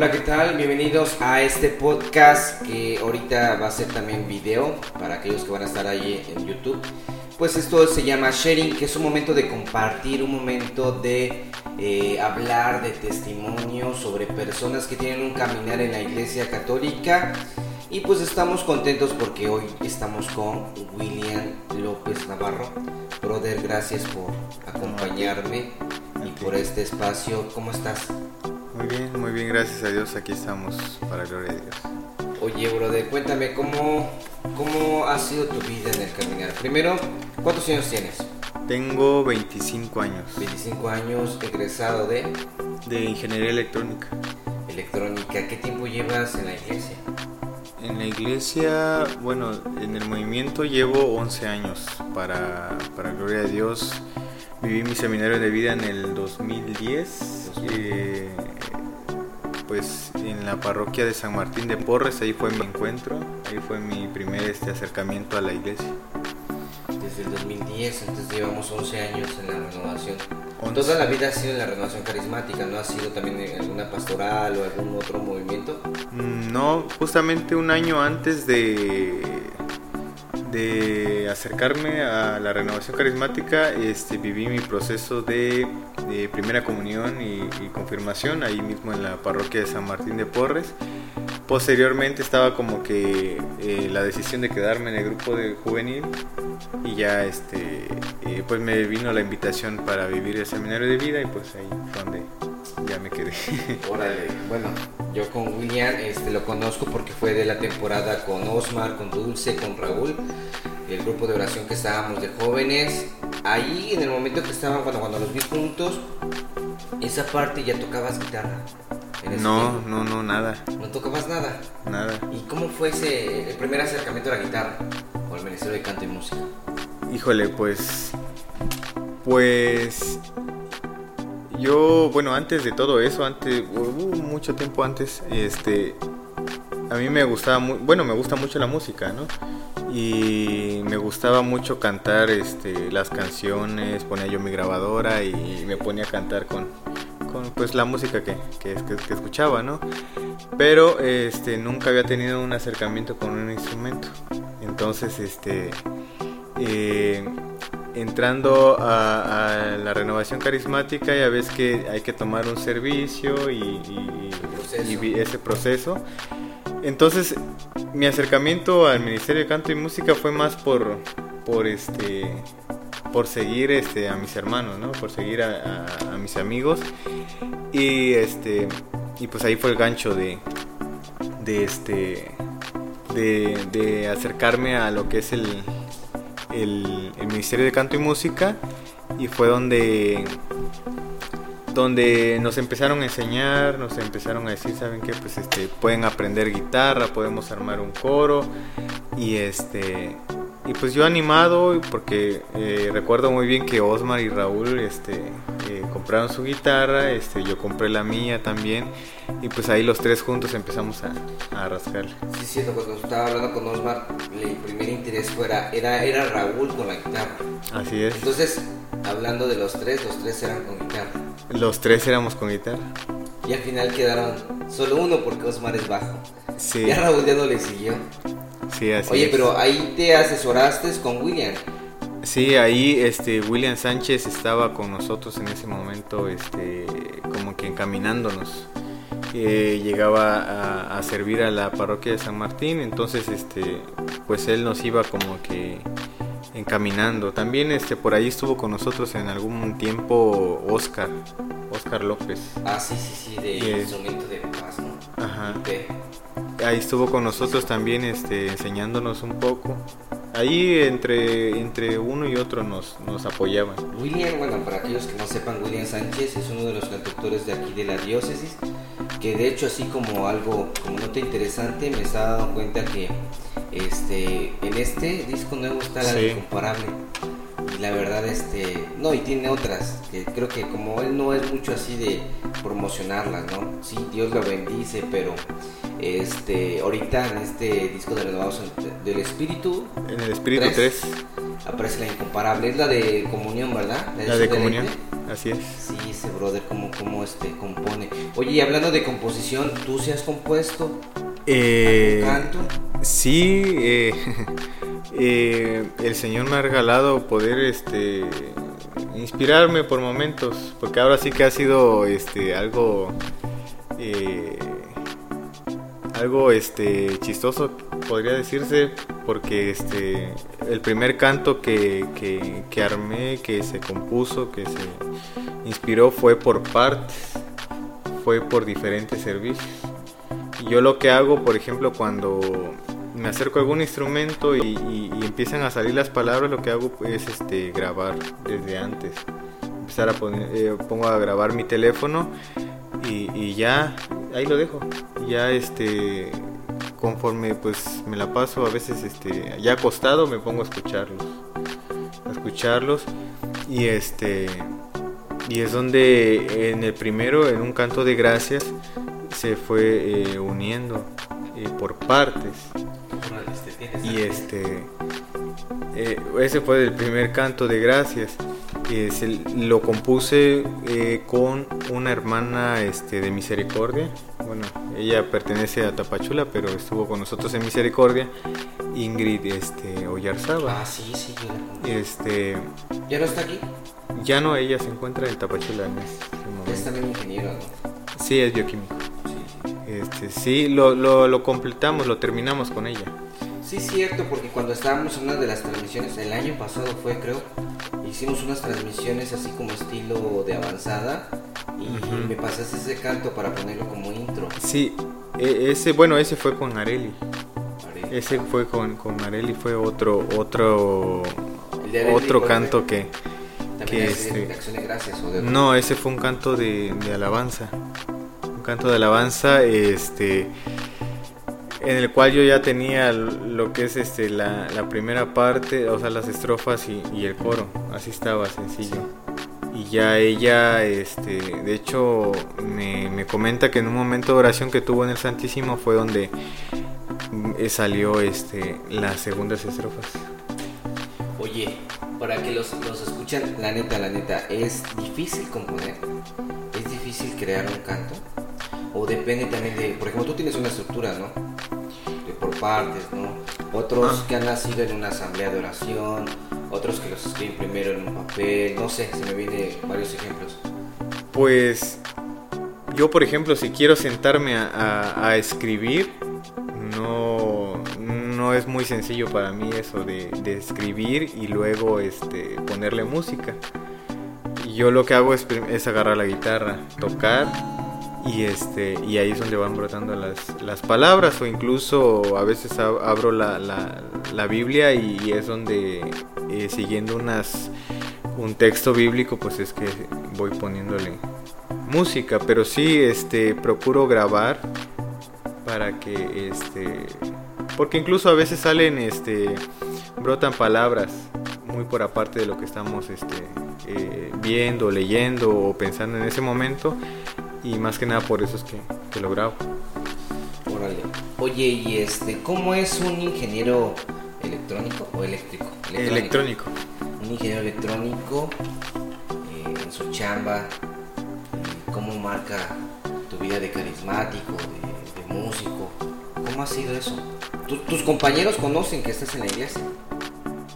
Hola, ¿qué tal? Bienvenidos a este podcast que ahorita va a ser también video para aquellos que van a estar ahí en YouTube. Pues esto se llama sharing, que es un momento de compartir, un momento de eh, hablar de testimonio sobre personas que tienen un caminar en la iglesia católica. Y pues estamos contentos porque hoy estamos con William López Navarro. Brother, gracias por acompañarme y por este espacio. ¿Cómo estás? Muy bien, muy bien, gracias a Dios. Aquí estamos para gloria de Dios. Oye, brother, cuéntame cómo, cómo ha sido tu vida en el caminar. Primero, ¿cuántos años tienes? Tengo 25 años. 25 años, egresado de De ingeniería electrónica. electrónica. ¿Qué tiempo llevas en la iglesia? En la iglesia, bueno, en el movimiento llevo 11 años. Para, para gloria de Dios, viví mi seminario de vida en el 2010. eh, pues en la parroquia de San Martín de Porres, ahí fue mi encuentro, ahí fue mi primer este, acercamiento a la iglesia. Desde el 2010, entonces llevamos 11 años en la renovación. Once. Toda la vida ha sido en la renovación carismática, ¿no ha sido también en alguna pastoral o algún otro movimiento? Mm, No, justamente un año antes de, de acercarme a la renovación carismática, este, viví mi proceso de, primera comunión y, y confirmación ahí mismo en la parroquia de San Martín de Porres. Posteriormente estaba como que eh, la decisión de quedarme en el grupo de juvenil y ya este eh, pues me vino la invitación para vivir el seminario de vida y pues ahí fue donde ya me quedé. Órale, bueno, yo con William este, lo conozco porque fue de la temporada con Osmar, con Dulce, con Raúl, el grupo de oración que estábamos de jóvenes. Ahí en el momento que estaban, cuando, cuando los vi juntos, esa parte ya tocabas guitarra. No, tiempo. no, no, nada, No tocabas nada. nada. ¿Y cómo fue ese el primer acercamiento a la guitarra o al Ministerio de Canto y Música? Híjole, pues. Pues. Yo, bueno, antes de todo eso, antes, uh, mucho tiempo antes, este. A mí me gustaba, bueno, me gusta mucho la música, ¿no? Y me gustaba mucho cantar este, las canciones, ponía yo mi grabadora y me ponía a cantar con, con pues, la música que, que, que- que escuchaba, ¿no? Pero este, nunca había tenido un acercamiento con un instrumento. Entonces, este, eh, entrando a, a la renovación carismática ya ves que hay que tomar un servicio y, y- Proceso. y vi- ese proceso. Entonces mi acercamiento al Ministerio de Canto y Música fue más por, por este por seguir este a mis hermanos, ¿no? Por seguir a, a- a mis amigos y este y pues ahí fue el gancho de de este de, de acercarme a lo que es el, el, Ministerio de Canto y Música y fue donde donde nos empezaron a enseñar, nos empezaron a decir, ¿saben qué? Pues este pueden aprender guitarra, podemos armar un coro y este y pues yo animado porque eh, recuerdo muy bien que Osmar y Raúl este eh, compraron su guitarra, este yo compré la mía también y pues ahí los tres juntos empezamos a, a rascarle. Sí, siento, cuando estaba hablando con Osmar, el primer interés fuera, era, era Raúl con la guitarra. Así es. Entonces, hablando de los tres, los tres eran con guitarra. Los tres éramos con guitarra. Y al final quedaron solo uno porque Osmar es bajo. Sí, Ya Raúl ya no le siguió. Sí, así Oye, es. pero ahí te asesoraste con William. Sí, ahí este William Sánchez estaba con nosotros en ese momento, este, como que encaminándonos. Eh, llegaba a, a servir a la parroquia de San Martín, entonces este, pues él nos iba como que encaminando. También este por ahí estuvo con nosotros en algún tiempo Oscar, Oscar López. Ah, sí, sí, sí, de el- instrumento de paz, ¿no? Ajá. De- Ahí estuvo con nosotros también este, enseñándonos un poco. Ahí entre, entre uno y otro nos, nos apoyaban. William, bueno, para aquellos que no sepan, William Sánchez es uno de los cantautores de aquí de la diócesis, que de hecho así como algo, como nota interesante, me estaba dando cuenta que este, en este disco nuevo está la Sí. Incomparable. La verdad, este, no, y tiene otras, que creo que como él no es mucho así de promocionarlas, ¿no? Sí, Dios lo bendice, pero este, ahorita en este disco de Renovados del Espíritu, En el Espíritu Tres. 3, aparece la incomparable, es la de comunión, ¿verdad? la de comunión. así es. Sí, ese brother, cómo, cómo este, compone. Oye, y hablando de composición, ¿tú sí has compuesto Eh, canto? sí, eh, eh, el Señor me ha regalado poder este, inspirarme por momentos, porque ahora sí que ha sido este, algo... eh, algo este chistoso podría decirse porque este el primer canto que, que, que armé que se compuso que se inspiró fue por partes fue por diferentes servicios yo lo que hago por ejemplo cuando me acerco a algún instrumento y, y- empiezan a salir las palabras lo que hago es este grabar desde antes. Empezar a poner eh, pongo a grabar mi teléfono y, y ya ahí lo dejo. Ya este conforme pues me la paso a veces este ya acostado me pongo a escucharlos a escucharlos. Y este y es donde en el primero en un canto de gracias se fue eh, uniendo eh, por partes. Y este eh, ese fue el primer canto de gracias. Se- lo compuse con una hermana este, de misericordia. Bueno ella pertenece a Tapachula pero estuvo con nosotros en misericordia. Ingrid este Oyarzaba. Ah, sí, sí, yo este ¿Ya no está aquí? ya no ella se encuentra en Tapachula en este Es también ingeniero, ¿no? sí es bioquímico. Este sí lo, lo, lo completamos lo terminamos con ella Sí, cierto, porque cuando estábamos en una de las transmisiones, el año pasado fue, creo, hicimos unas transmisiones así como estilo de avanzada y me pasaste ese canto para ponerlo como intro. sí e- ese bueno ese fue con Areli. Ese fue con, con Areli, fue otro otro otro ¿cuál canto que También que este- de gracias o de no, ese fue un canto de, de alabanza. Canto de alabanza este en el cual yo ya tenía lo que es este la, primera parte, o sea, las estrofas y, el coro, así estaba sencillo. Y ya ella, este, de hecho, me, me comenta que en un momento de oración que tuvo en el Santísimo fue donde eh, salió este las segundas estrofas. Oye, para que los, los escuchan, la neta, la neta, ¿es difícil componer? ¿Es difícil crear un canto? ¿O depende también de, por ejemplo, tú tienes una estructura, ¿no? De por partes, ¿no? Otros Ah. que han nacido en una asamblea de oración, otros que los escriben primero en un papel, no sé, se me vienen varios ejemplos. Pues yo, por ejemplo, si quiero sentarme a, a- a escribir, no, no es muy sencillo para mí eso de, de escribir y luego este, ponerle música. Yo lo que hago es, es agarrar la guitarra, tocar y, este, y ahí es donde van brotando las, las palabras o incluso a veces ab- abro la, la- la Biblia y es donde eh, siguiendo unas, un texto bíblico pues es que voy poniéndole música, pero sí este procuro grabar para que este porque incluso a veces salen este brotan palabras muy por aparte de lo que estamos este eh, viendo, leyendo o pensando en ese momento y más que nada por eso es que, que lo grabo. Órale. Oye, y este, ¿cómo es un ingeniero electrónico o eléctrico? Electrónico. Un ingeniero electrónico eh, en su chamba, eh, ¿cómo marca tu vida de carismático, de, de músico? ¿Cómo ha sido eso? ¿Tu- ¿Tus compañeros conocen que estás en la iglesia?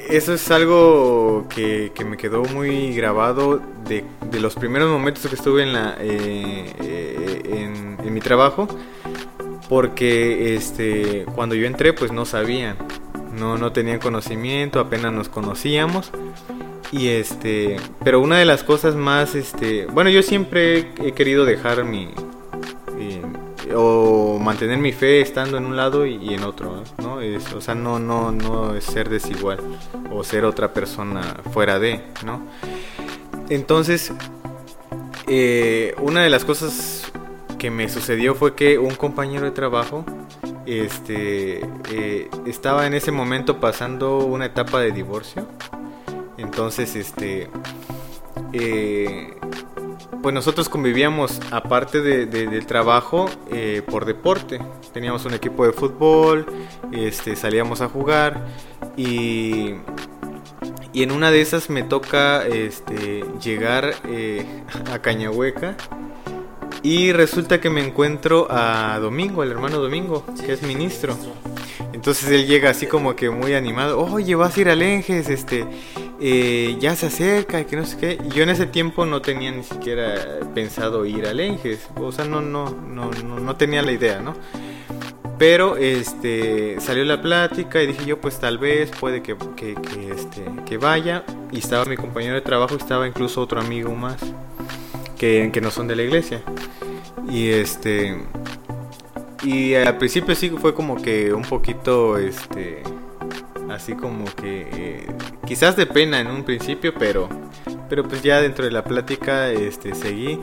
Eso es algo que, que me quedó muy grabado de, de los primeros momentos que estuve en, la, eh, eh, en, mi trabajo, porque este, cuando yo entré pues no sabían, no, no tenían conocimiento, apenas nos conocíamos. Y este, pero una de las cosas más, este, bueno, yo siempre he querido dejar mi, eh, o mantener mi fe estando en un lado y, en otro, ¿no? Es- o sea, no, no, no es ser desigual o ser otra persona fuera de, ¿no? Entonces, eh, una de las cosas que me sucedió fue que un compañero de trabajo, este, eh, estaba en ese momento pasando una etapa de divorcio. Entonces, este, eh, pues nosotros convivíamos aparte de- de- del trabajo eh, por deporte. Teníamos un equipo de fútbol, este, salíamos a jugar y, Y en una de esas me toca este, llegar eh, a Cañahueca y resulta que me encuentro a Domingo, el hermano Domingo, que es ministro. Entonces él llega así como que muy animado, oye, vas a ir a Lenges, este, eh, ya se acerca y que no sé qué. Yo en ese tiempo no tenía ni siquiera pensado ir a Lenges, o sea, no, no, no, no, tenía la idea, ¿no? Pero este, salió la plática y dije yo, pues tal vez puede que, que, que, este, que vaya. Y estaba mi compañero de trabajo, estaba incluso otro amigo más que, que no son de la iglesia. Y este y al principio sí fue como que un poquito este así como que eh, quizás de pena en un principio, pero pero pues ya dentro de la plática este seguí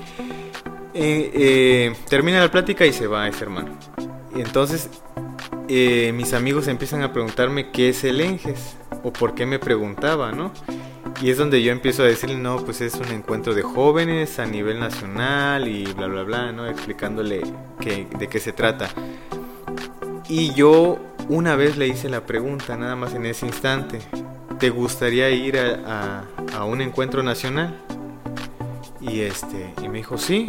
eh, eh, termina la plática y se va ese hermano. Y entonces mis amigos empiezan a preguntarme qué es el Enges o por qué me preguntaba, ¿no? Y es donde yo empiezo a decirle, no, pues es un encuentro de jóvenes a nivel nacional y bla, bla, bla, ¿no? Explicándole de qué se trata. Y yo una vez le hice la pregunta, nada más en ese instante, ¿te gustaría ir a, un encuentro nacional? Y, este, y me dijo, sí.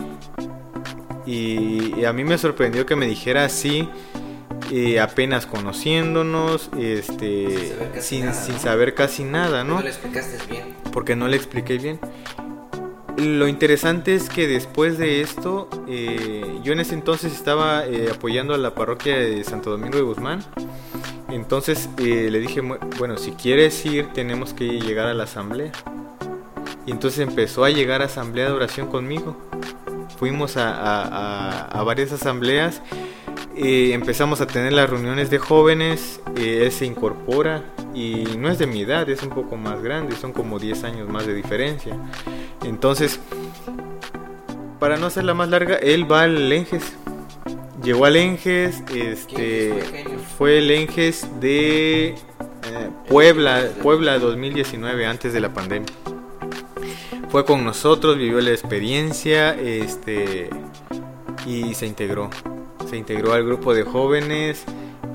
Y, y a mí me sorprendió que me dijera sí eh, apenas conociéndonos, este, sin, saber, casi nada, ¿no? No le explicaste bien. Porque no le expliqué bien. Lo interesante es que después de esto, eh, yo en ese entonces estaba eh, apoyando a la parroquia de Santo Domingo de Guzmán. Entonces le dije, bueno, si quieres ir, tenemos que llegar a la asamblea. Y entonces empezó a llegar a asamblea de oración conmigo. Fuimos a, a varias asambleas empezamos a tener las reuniones de jóvenes, él se incorpora y no es de mi edad, es un poco más grande, son como 10 años más de diferencia. Entonces, para no hacerla más larga, él va al Lenges. Llegó al Lenges, este, fue el Lenges de eh, Puebla, Puebla 2019, antes de la pandemia. Fue con nosotros, vivió la experiencia, este, y se integró se integró al grupo de jóvenes,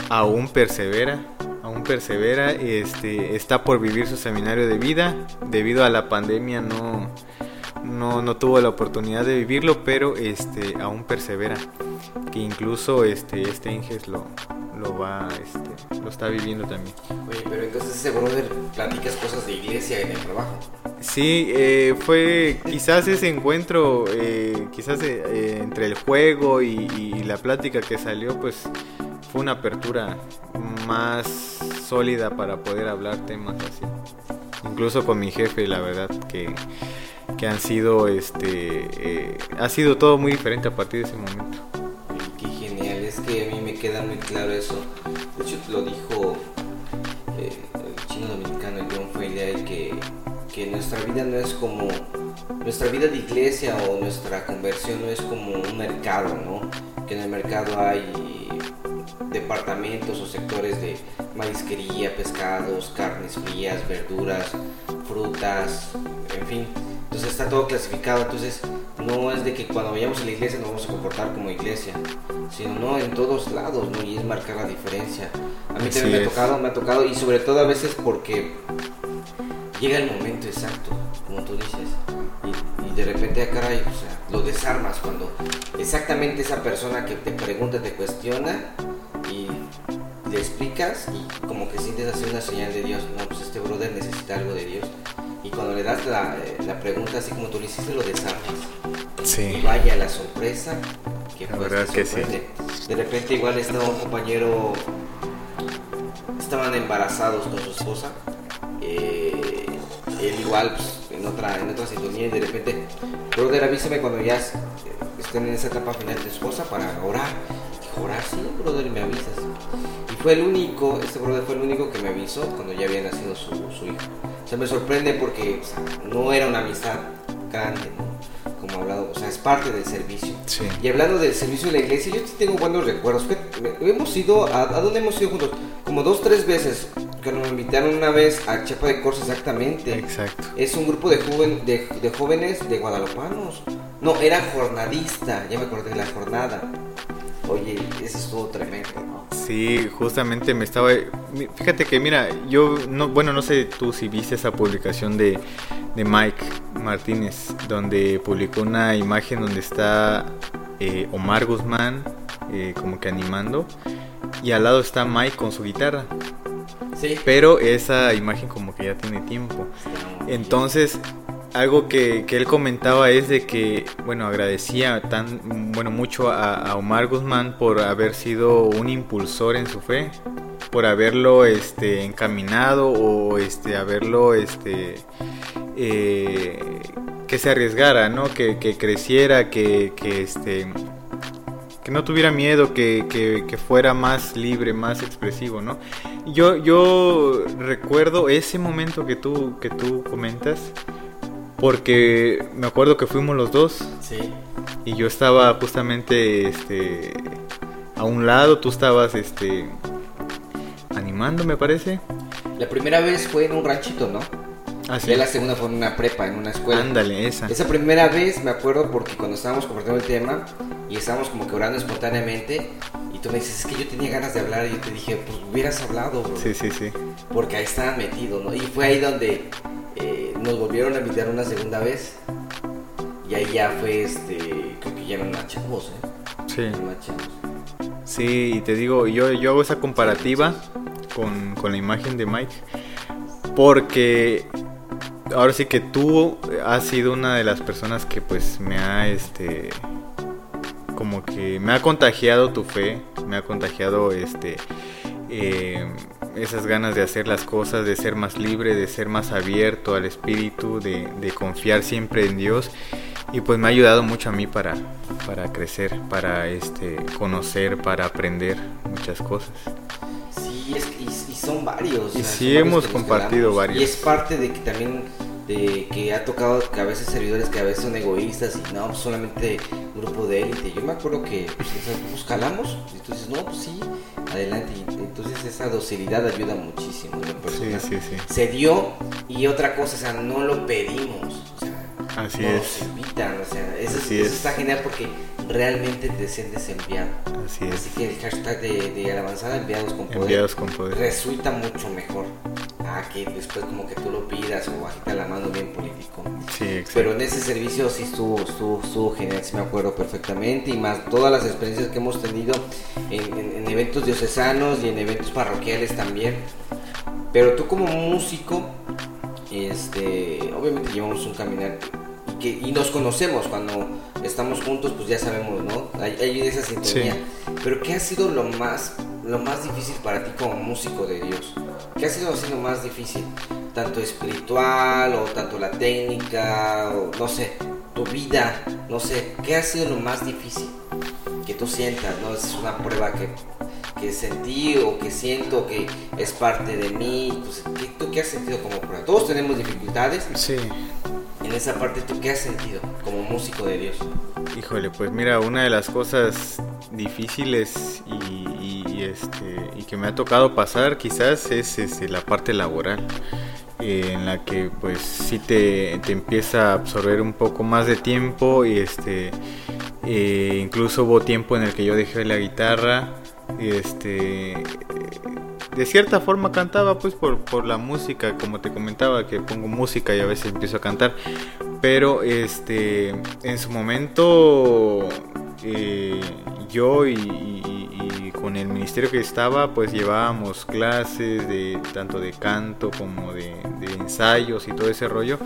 aún persevera, aún persevera, este, está por vivir su seminario de vida, debido a la pandemia no, no, no tuvo la oportunidad de vivirlo, pero este, aún persevera, que incluso este, este Inges lo, lo va, este, lo está viviendo también. Oye, pero entonces ese brother platicas cosas de iglesia en el trabajo. Sí, eh, fue quizás ese encuentro, eh, quizás eh, entre el juego y, la plática que salió, pues fue una apertura más sólida para poder hablar temas así. Incluso con mi jefe, la verdad que, que han sido, este, ha sido todo muy diferente a partir de ese momento. Qué genial, es que a mí me queda muy claro eso. De hecho, lo dijo el chino dominicano John Feyle que que nuestra vida no es como nuestra vida de iglesia o nuestra conversión no es como un mercado, ¿no? Que en el mercado hay departamentos o sectores de marisquería, pescados, carnes frías, verduras, frutas, en fin. Entonces está todo clasificado. Entonces no es de que cuando vayamos a la iglesia nos vamos a comportar como iglesia, sino no en todos lados, ¿no? Y es marcar la diferencia. A mí también me ha tocado, me ha tocado y sobre todo a veces porque llega el momento exacto, como tú dices, y, de repente, ah, caray, o sea, lo desarmas cuando exactamente esa persona que te pregunta, te cuestiona y le explicas y como que sientes así una señal de Dios, no, pues este brother necesita algo de Dios. Y cuando le das la, eh, pregunta así como tú le hiciste, lo desarmas. Sí. Y vaya la sorpresa que la verdad que sí. De repente igual estaba un compañero, estaban embarazados con su esposa. Eh, él igual pues, en otra en otra sintonía y de repente brother avísame cuando ya estén en esa etapa final de tu esposa para orar dijo orar sí brother me avisas fue el único este brother fue el único que me avisó cuando ya había nacido su, su hijo o sea me sorprende porque no era una amistad grande ¿no? como hablado, o sea, es parte del servicio. Y hablando del servicio de la iglesia, yo tengo buenos recuerdos. Hemos ido, a, ¿a dónde hemos ido juntos? Como dos, tres veces que nos invitaron una vez a Chepa de Corsa, exactamente. Exacto. Es un grupo de, joven, de, de, jóvenes de guadalupanos. No, era jornadista, ya me acordé de la jornada. Oye, eso estuvo tremendo, ¿no? Sí, justamente me estaba... Fíjate que mira, yo, no, bueno, no sé tú si viste esa publicación de, de Mike Martínez, donde publicó una imagen donde está eh, Omar Guzmán eh, como que animando y al lado está Mike con su guitarra. Sí. Pero esa imagen como que ya tiene tiempo. Entonces, algo que, él comentaba es de que, bueno, agradecía tan, bueno, mucho a, Omar Guzmán por haber sido un impulsor en su fe, por haberlo, este, encaminado o, este, haberlo, este, eh, que se arriesgara, ¿no? Que, creciera, que, que, este, que no tuviera miedo, que, que, fuera más libre, más expresivo, ¿no? Yo, yo recuerdo ese momento que tú, que tú comentas, porque me acuerdo que fuimos los dos. Sí. Y yo estaba justamente este a un lado, tú estabas este animando, me parece. La primera vez fue en un ranchito, ¿no? Ah, sí. Y la segunda fue en una prepa, en una escuela. Ándale, esa. Esa primera vez me acuerdo porque cuando estábamos compartiendo el tema y estábamos como que orando espontáneamente y tú me dices, es que yo tenía ganas de hablar y yo te dije, pues hubieras hablado, bro. Sí, sí, sí. Porque ahí estaba metido, ¿no? Y fue ahí donde eh, nos volvieron a invitar una segunda vez. Y ahí ya fue, este, creo que ya eran más chavos, ¿eh? Sí. Sí, y te digo, yo, yo hago esa comparativa con, con la imagen de Mike. Porque ahora sí que tú has sido una de las personas que pues me ha este como que me ha contagiado tu fe, me ha contagiado este eh, esas ganas de hacer las cosas, de ser más libre, de ser más abierto al espíritu, de, confiar siempre en Dios. Y pues me ha ayudado mucho a mí para, para crecer, para este, conocer, para aprender muchas cosas. Sí, y, son varios. Y sí hemos compartido varios. Y es parte de que también de que ha tocado que a veces servidores que a veces son egoístas y no, pues solamente grupo de élite. Yo me acuerdo que pues, pues calamos y tú dices, no, pues sí, adelante. Entonces esa docilidad ayuda muchísimo. Sí, sí, sí. Se dio y otra cosa, o sea, no lo pedimos. O sea, Así nos es. invitan, o sea, eso, está genial porque realmente te sientes enviado. Así es. Así que el hashtag de, de Alabanzada, enviados con poder, enviados con poder, resulta mucho mejor a que después como que tú lo pidas o bajita la mano bien político. Sí, exacto. Pero en ese servicio sí estuvo, estuvo, estuvo genial, sí me acuerdo perfectamente y más todas las experiencias que hemos tenido en, en eventos diocesanos y en eventos parroquiales también. Pero tú como músico, este, obviamente llevamos un caminar y nos conocemos cuando estamos juntos, pues ya sabemos, ¿no? Hay, esa sintonía. Pero ¿qué ha sido lo más, lo más difícil para ti como músico de Dios? ¿Qué ha sido así lo más difícil? Tanto espiritual o tanto la técnica, o no sé, tu vida, no sé, ¿qué ha sido lo más difícil que tú sientas? ¿No? Es una prueba que, que sentí o que siento que es parte de mí. Pues, ¿Tú qué has sentido como prueba? Todos tenemos dificultades. Sí en esa parte, ¿tú qué has sentido como músico de Dios? Híjole, pues mira, una de las cosas difíciles este, y que me ha tocado pasar quizás es, este, la parte laboral. En la que pues sí te, te, empieza a absorber un poco más de tiempo y este eh, incluso hubo tiempo en el que yo dejé la guitarra este de cierta forma cantaba pues por, por la música, como te comentaba, que pongo música y a veces empiezo a cantar. Pero este en su momento eh, yo y, con el ministerio que estaba pues llevábamos clases de tanto de canto como de, de ensayos y todo ese rollo.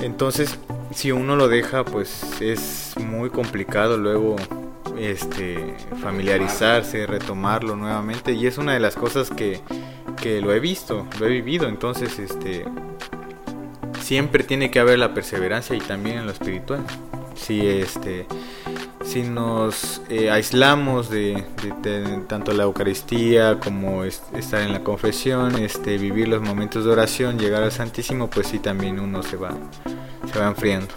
Entonces si uno lo deja pues es muy complicado luego este, familiarizarse, retomarlo nuevamente y es una de las cosas que, que lo he visto, lo he vivido, entonces este, siempre tiene que haber la perseverancia y también en lo espiritual. Si este si nos eh, aislamos de, tanto la Eucaristía como estar en la confesión, este, vivir los momentos de oración, llegar al Santísimo, pues sí también uno se va, se va enfriando.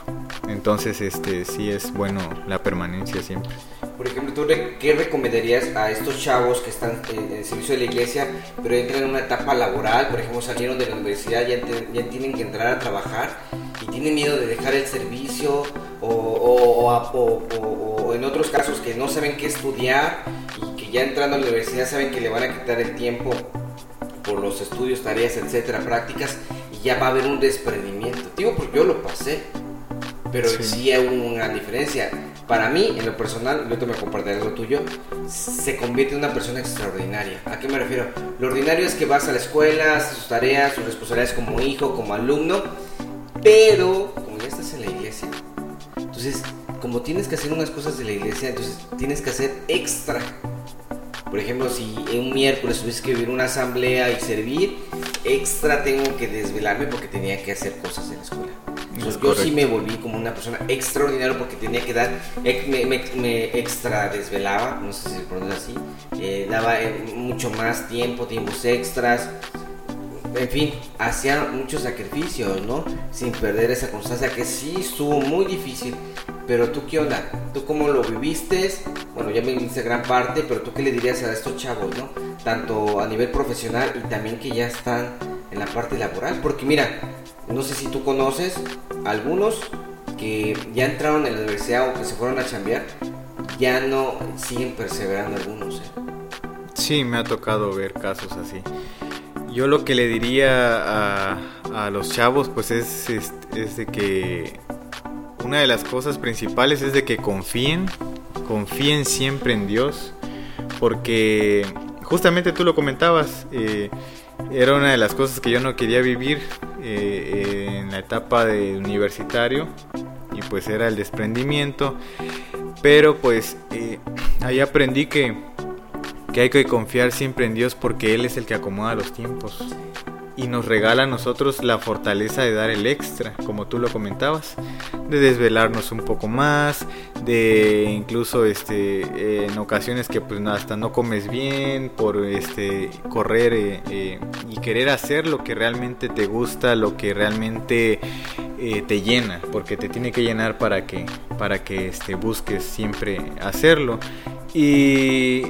Entonces, este, sí es bueno la permanencia siempre. Por ejemplo, ¿tú qué recomendarías a estos chavos que están en el servicio de la iglesia, pero entran en una etapa laboral? Por ejemplo, salieron de la universidad, ya, ya tienen que entrar a trabajar y tienen miedo de dejar el servicio o, o, o, o en otros casos que no saben qué estudiar y que ya entrando a la universidad saben que le van a quitar el tiempo por los estudios, tareas, etcétera, prácticas, y ya va a haber un desprendimiento. Digo, porque yo lo pasé, pero sí, hay una diferencia. Para mí, en lo personal, yo te me compartiré lo tuyo, se convierte en una persona extraordinaria. ¿A qué me refiero? Lo ordinario es que vas a la escuela, haces sus tareas, sus responsabilidades como hijo, como alumno, pero como ya estás en la iglesia, entonces, como tienes que hacer unas cosas de la iglesia, entonces tienes que hacer extra. Por ejemplo, si un miércoles tuviste que vivir una asamblea y servir, extra tengo que desvelarme porque tenía que hacer cosas en la escuela yo sí me volví como una persona extraordinaria porque tenía que dar, me, extra desvelaba, no sé si se pronuncia así, eh, daba eh, mucho más tiempo, tiempos extras, en fin, hacía muchos sacrificios, ¿no? Sin perder esa constancia que sí estuvo muy difícil. Pero tú qué onda? ¿Tú cómo lo viviste? Bueno, ya me dijiste gran parte, pero tú qué le dirías a estos chavos, ¿no? Tanto a nivel profesional y también que ya están en la parte laboral. Porque mira, no sé si tú conoces algunos que ya entraron en la universidad o que se fueron a chambear, ya no siguen perseverando algunos. ¿eh? Sí, me ha tocado ver casos así. Yo lo que le diría a, los chavos pues es, es, de que una de las cosas principales es de que confíen, confíen siempre en Dios, porque justamente tú lo comentabas, eh, era una de las cosas que yo no quería vivir eh, en la etapa de universitario y pues era el desprendimiento pero pues eh, ahí aprendí que, que hay que confiar siempre en Dios porque Él es el que acomoda los tiempos y nos regala a nosotros la fortaleza de dar el extra, como tú lo comentabas, de desvelarnos un poco más, de incluso este en ocasiones que pues hasta no comes bien por este correr eh, eh, y querer hacer lo que realmente te gusta, lo que realmente eh, te llena, porque te tiene que llenar para que para que este busques siempre hacerlo. Y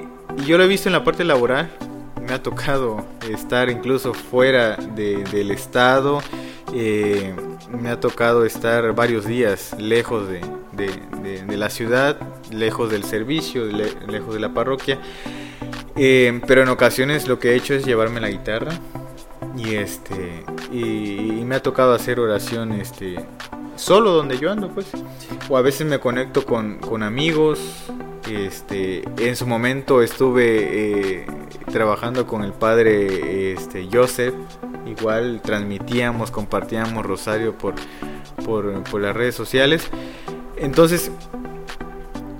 yo lo he visto en la parte laboral me ha tocado estar incluso fuera del estado, eh, me ha tocado estar varios días lejos de, la ciudad, lejos del servicio, lejos de la parroquia, eh, pero en ocasiones lo que he hecho es llevarme la guitarra y este y, me ha tocado hacer oración este solo donde yo ando pues. O a veces me conecto con, con amigos este, en su momento estuve eh, trabajando con el padre este, Joseph. Igual transmitíamos, compartíamos Rosario por, por, las redes sociales. Entonces,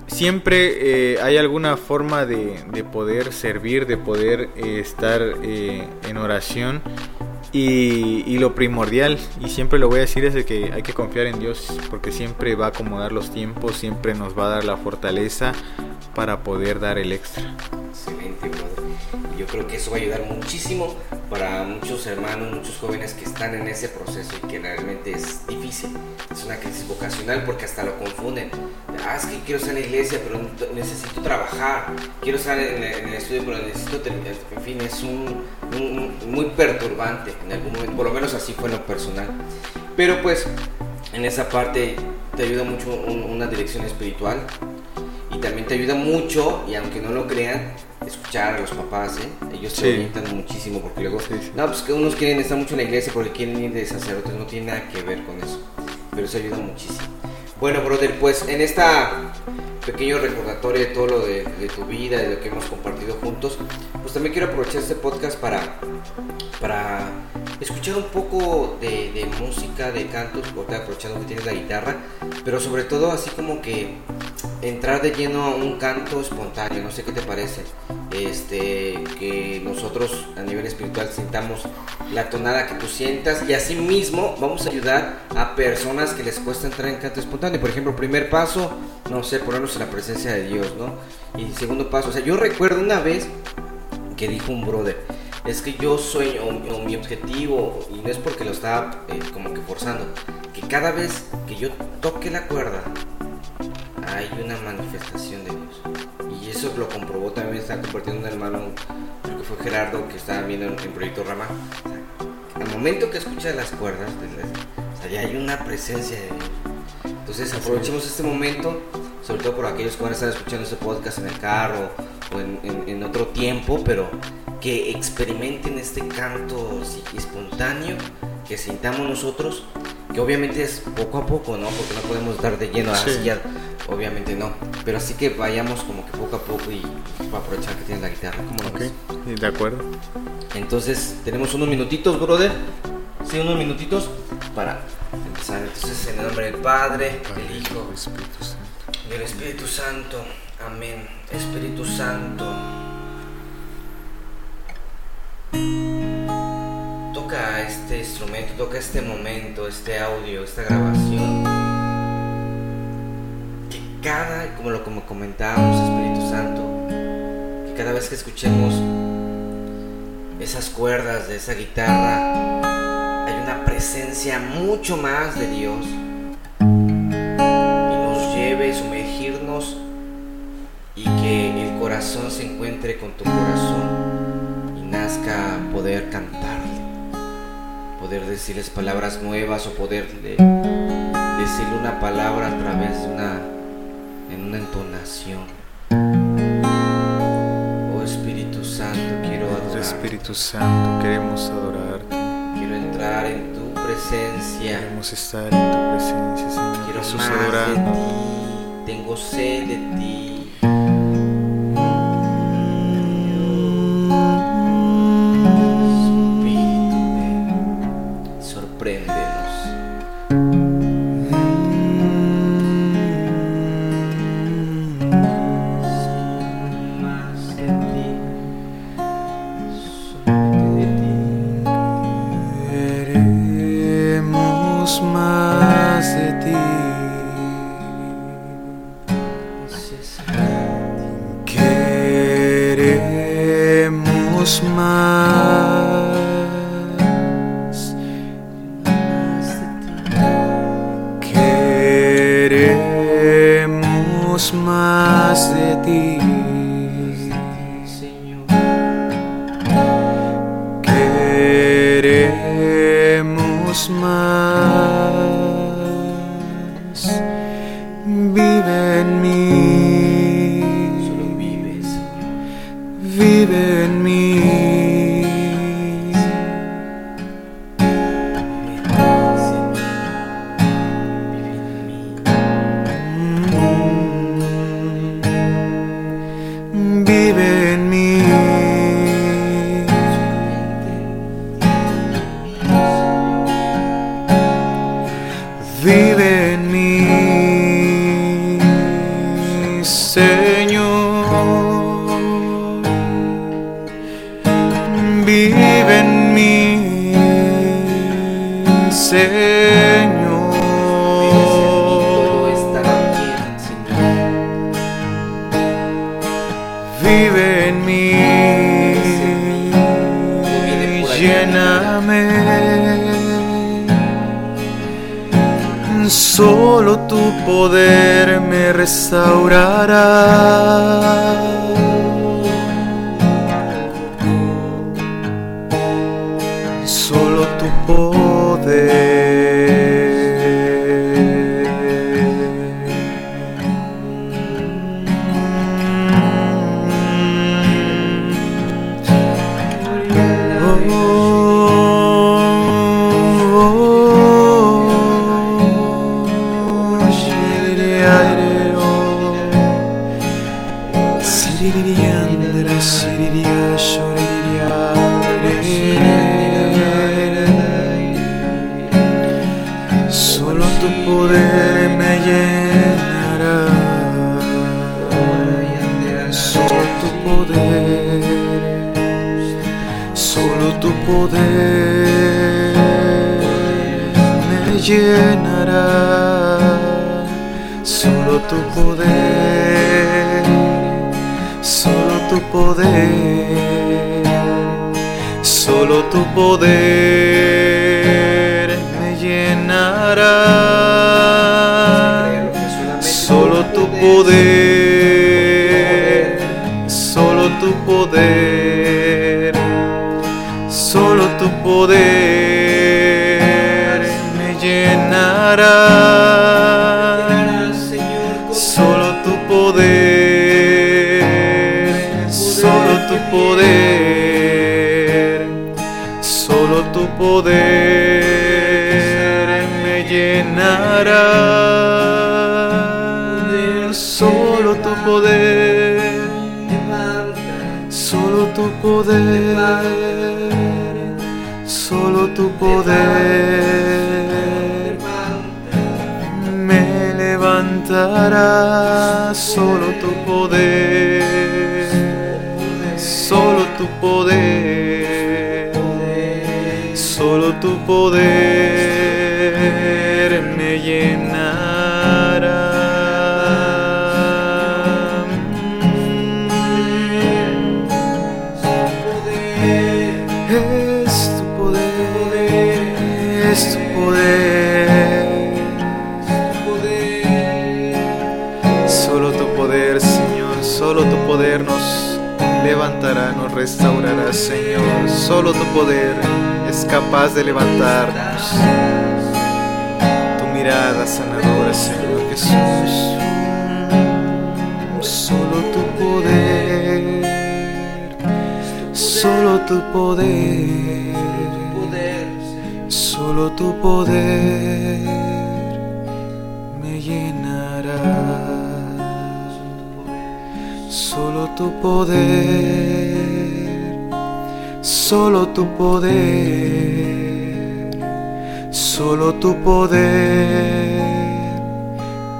siempre eh, hay alguna forma de, poder servir, de poder eh, estar en oración y, lo primordial, y siempre lo voy a decir, es de que hay que confiar en Dios, porque siempre va a acomodar los tiempos, siempre nos va a dar la fortaleza para poder dar el extra. Excelente, Yo creo que eso va a ayudar muchísimo para muchos hermanos, muchos jóvenes que están en ese proceso y que realmente es difícil. Es una crisis vocacional porque hasta lo confunden. Ah, es que quiero estar en la iglesia, pero necesito trabajar. Quiero estar en, el estudio, pero necesito terminar. En fin, es un, muy perturbante en algún momento. Por lo menos así fue en lo personal. Pero pues en esa parte te ayuda mucho una dirección espiritual y también te ayuda mucho, y aunque no lo crean, escuchar a los papás, ¿eh? Ellos te orientan muchísimo porque luego, no, pues que unos quieren estar mucho en la iglesia porque quieren ir de sacerdotes, no tiene nada que ver con eso, pero eso ayuda muchísimo. Bueno, brother, pues en esta pequeño recordatorio de todo lo de, tu vida, de lo que hemos compartido juntos, pues también quiero aprovechar este podcast para, para escuchar un poco de, música, de cantos, porque aprovechando que tienes la guitarra, pero sobre todo así como que entrar de lleno a un canto espontáneo, no sé qué te parece, este, que nosotros a nivel espiritual sintamos la tonada que tú sientas y así mismo vamos a ayudar a personas que les cuesta entrar en canto espontáneo. Por ejemplo, primer paso, no sé, ponernos en la presencia de Dios, ¿no? Y segundo paso, o sea, yo recuerdo una vez que dijo un brother, es que yo sueño, o, mi objetivo, y no es porque lo estaba eh, como que forzando, que cada vez que yo toque la cuerda, hay una manifestación de Dios. Y eso lo comprobó también, está compartiendo un hermano, creo que fue Gerardo, que estaba viendo en el proyecto Rama. al momento que escucha las cuerdas, ya hay una presencia de Dios. Entonces aprovechemos este momento, sobre todo por aquellos que van a estar escuchando este podcast en el carro o en, en- en otro tiempo, pero que experimenten este canto espontáneo, que sintamos nosotros, que obviamente es poco a poco, ¿no? Porque no podemos dar de lleno Sí. así ya, obviamente no, pero así que vayamos como que poco a poco y para aprovechar que tienes la guitarra, ¿cómo lo Ok, ves? sí, de acuerdo. Entonces, tenemos unos minutitos, brother. Sí, unos minutitos para empezar. Entonces, en el nombre del Padre, del Hijo Espíritu Santo. y del Espíritu Santo. Amén. Espíritu Santo. Toca este instrumento, toca este momento, este audio, esta grabación. Que cada, como lo como comentábamos, Espíritu Santo, que cada vez que escuchemos esas cuerdas de esa guitarra, hay una presencia mucho más de Dios y nos lleve a sumergirnos corazón se encuentre con tu corazón y nazca poder cantarle, poder decirles palabras nuevas o poder de- decirle una palabra a través de una en una entonación. Oh Espíritu Santo, quiero adorar. Espíritu Santo, queremos adorarte. Quiero entrar en tu presencia. Queremos estar en tu presencia, Señor Quiero Jesús, más de ti. Tengo sed de ti. Queremos Vive en mí, Solo tu poder me llenará. Solo tu poder, solo tu poder me llenará. Solo tu poder, poder, solo tu poder me llenará. Solo tu poder, solo tu poder, solo tu poder me llenará. Poder me llenará. Solo tu poder, solo tu poder, solo tu poder me levantará. Solo tu poder, solo tu poder, tu poder me llenará. Es tu poder, es tu poder. Solo tu poder, Señor, solo tu poder nos levantará, nos restaurará, Señor. Solo tu poder capaz de levantarnos. Tu mirada sanadora, Señor Jesús. Solo tu poder, solo tu poder, solo tu poder me llenará. Solo tu poder, solo tu poder, solo tu poder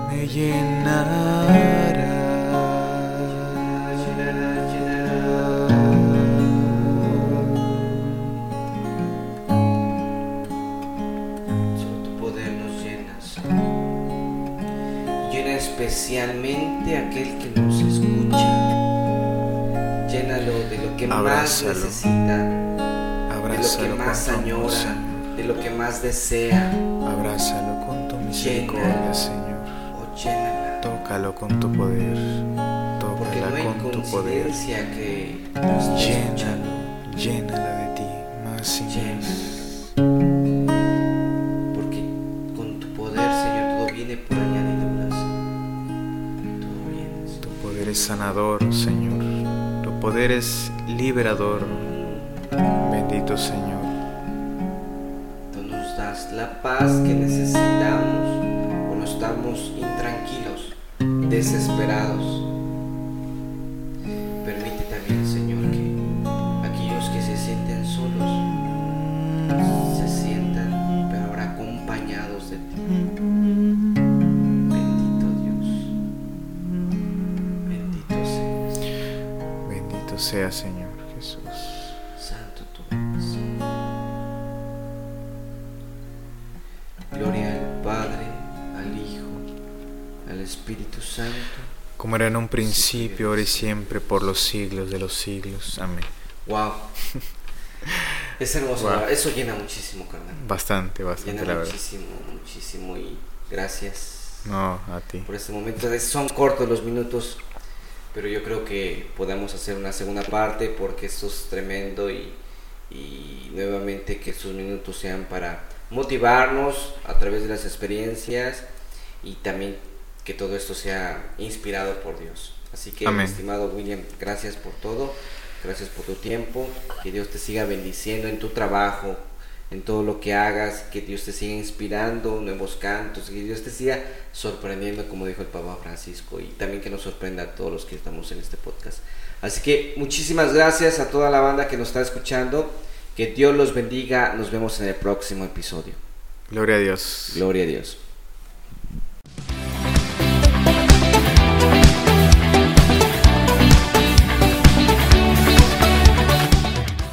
me llenará. Solo tu poder nos llena, Señor. Llena especialmente aquel que Abrázalo. más necesita, de lo Abrázalo que más añora, de lo que más desea. Abrázalo con tu misericordia, Señor. O llénala. Tócalo con tu poder. Tócala no con tu poder. que nos. Llénalo, llénala de ti, más y Llena. más. Porque con tu poder, Señor, todo viene por añadiduras. Todo viene. Señor. Tu poder es sanador, Señor. Poder es liberador. Bendito Señor. Tú nos das la paz que necesitamos cuando estamos intranquilos, desesperados. Señor Jesús. Santo tú eres. Gloria al Padre, al Hijo, al Espíritu Santo. Como era en un principio, ahora y siempre, por los siglos de los siglos. Amén. Wow. Es hermoso, eso llena muchísimo, carnal. Bastante, bastante, Llena la verdad. muchísimo, muchísimo y gracias No, a ti. por este momento. Son cortos los minutos, pero yo creo que podemos hacer una segunda parte porque esto es tremendo y, y nuevamente que estos minutos sean para motivarnos a través de las experiencias y también que todo esto sea inspirado por Dios. Así que, Amén. estimado William, gracias por todo, gracias por tu tiempo, que Dios te siga bendiciendo en tu trabajo, en todo lo que hagas, que Dios te siga inspirando nuevos cantos, que Dios te siga sorprendiendo, como dijo el Papa Francisco, y también que nos sorprenda a todos los que estamos en este podcast. Así que muchísimas gracias a toda la banda que nos está escuchando, que Dios los bendiga, nos vemos en el próximo episodio. Gloria a Dios. Gloria a Dios.